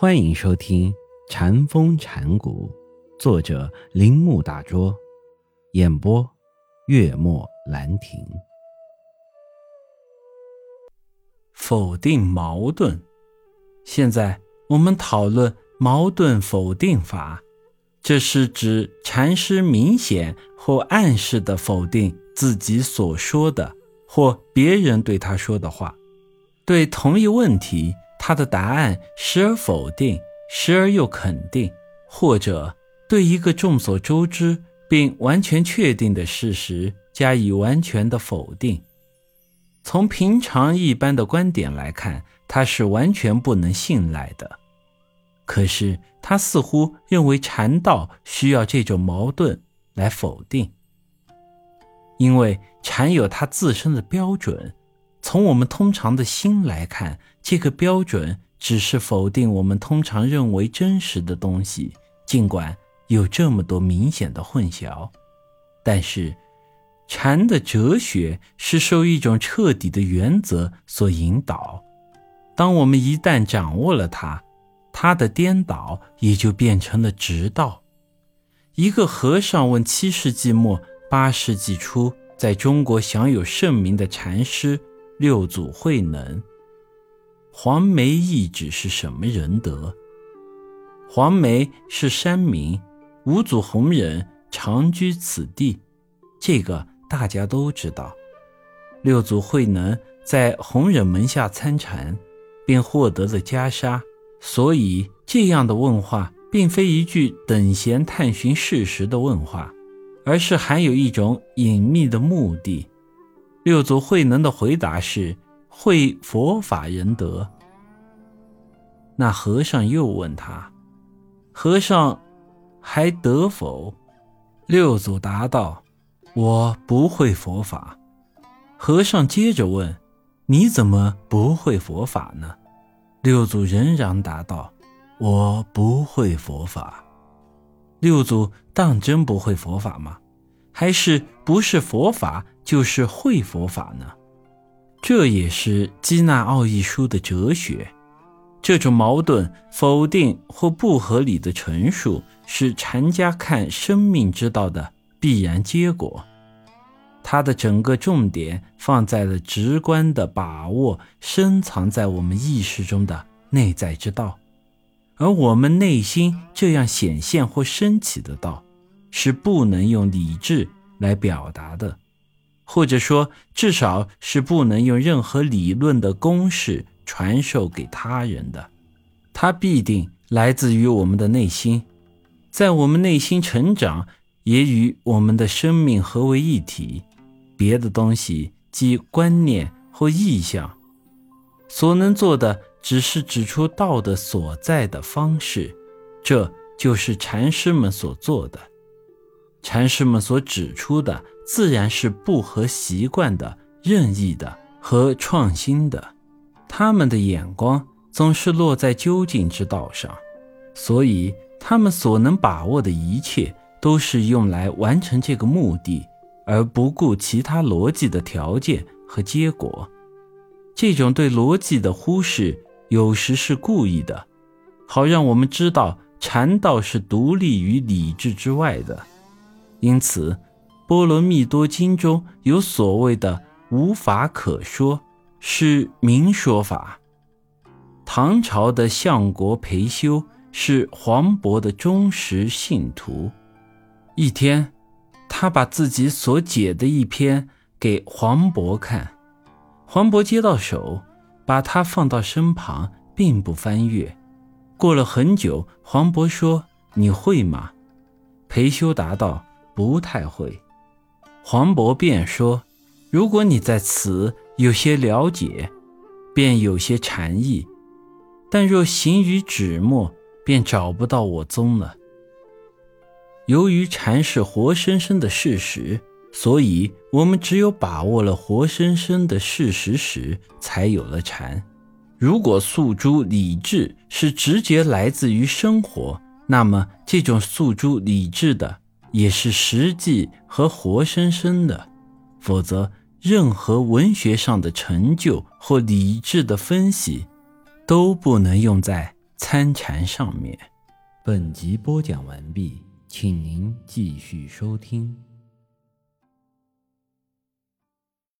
欢迎收听《禅风禅谷，作者铃木大拙，演播月末兰亭。否定矛盾。现在我们讨论矛盾否定法，这是指禅师明显或暗示的否定自己所说的或别人对他说的话。对同一问题。他的答案时而否定，时而又肯定，或者对一个众所周知并完全确定的事实加以完全的否定。从平常一般的观点来看，他是完全不能信赖的。可是他似乎认为禅道需要这种矛盾来否定，因为禅有它自身的标准。从我们通常的心来看，这个标准只是否定我们通常认为真实的东西，尽管有这么多明显的混淆。但是，禅的哲学是受一种彻底的原则所引导。当我们一旦掌握了它，它的颠倒也就变成了直道。一个和尚问七世纪末八世纪初在中国享有盛名的禅师。六祖慧能，黄梅一指是什么仁德？黄梅是山民，五祖弘忍常居此地，这个大家都知道。六祖慧能在弘忍门下参禅，便获得了袈裟，所以这样的问话并非一句等闲探寻事实的问话，而是含有一种隐秘的目的。六祖慧能的回答是：“会佛法仁德。”那和尚又问他：“和尚还得否？”六祖答道：“我不会佛法。”和尚接着问：“你怎么不会佛法呢？”六祖仍然答道：“我不会佛法。”六祖当真不会佛法吗？还是不是佛法？就是会佛法呢，这也是基纳奥义书的哲学。这种矛盾、否定或不合理的陈述，是禅家看生命之道的必然结果。他的整个重点放在了直观的把握深藏在我们意识中的内在之道，而我们内心这样显现或升起的道，是不能用理智来表达的。或者说，至少是不能用任何理论的公式传授给他人的，它必定来自于我们的内心，在我们内心成长，也与我们的生命合为一体。别的东西，即观念或意象，所能做的只是指出道的所在的方式，这就是禅师们所做的。禅师们所指出的。自然是不合习惯的、任意的和创新的，他们的眼光总是落在究竟之道上，所以他们所能把握的一切都是用来完成这个目的，而不顾其他逻辑的条件和结果。这种对逻辑的忽视，有时是故意的，好让我们知道禅道是独立于理智之外的，因此。波罗蜜多经中有所谓的“无法可说”，是明说法。唐朝的相国裴修是黄渤的忠实信徒。一天，他把自己所解的一篇给黄渤看，黄渤接到手，把它放到身旁，并不翻阅。过了很久，黄渤说：“你会吗？”裴修答道：“不太会。”黄渤便说：“如果你在此有些了解，便有些禅意；但若行于纸墨，便找不到我踪了。由于禅是活生生的事实，所以我们只有把握了活生生的事实时，才有了禅。如果诉诸理智是直接来自于生活，那么这种诉诸理智的。”也是实际和活生生的，否则任何文学上的成就或理智的分析，都不能用在参禅上面。本集播讲完毕，请您继续收听。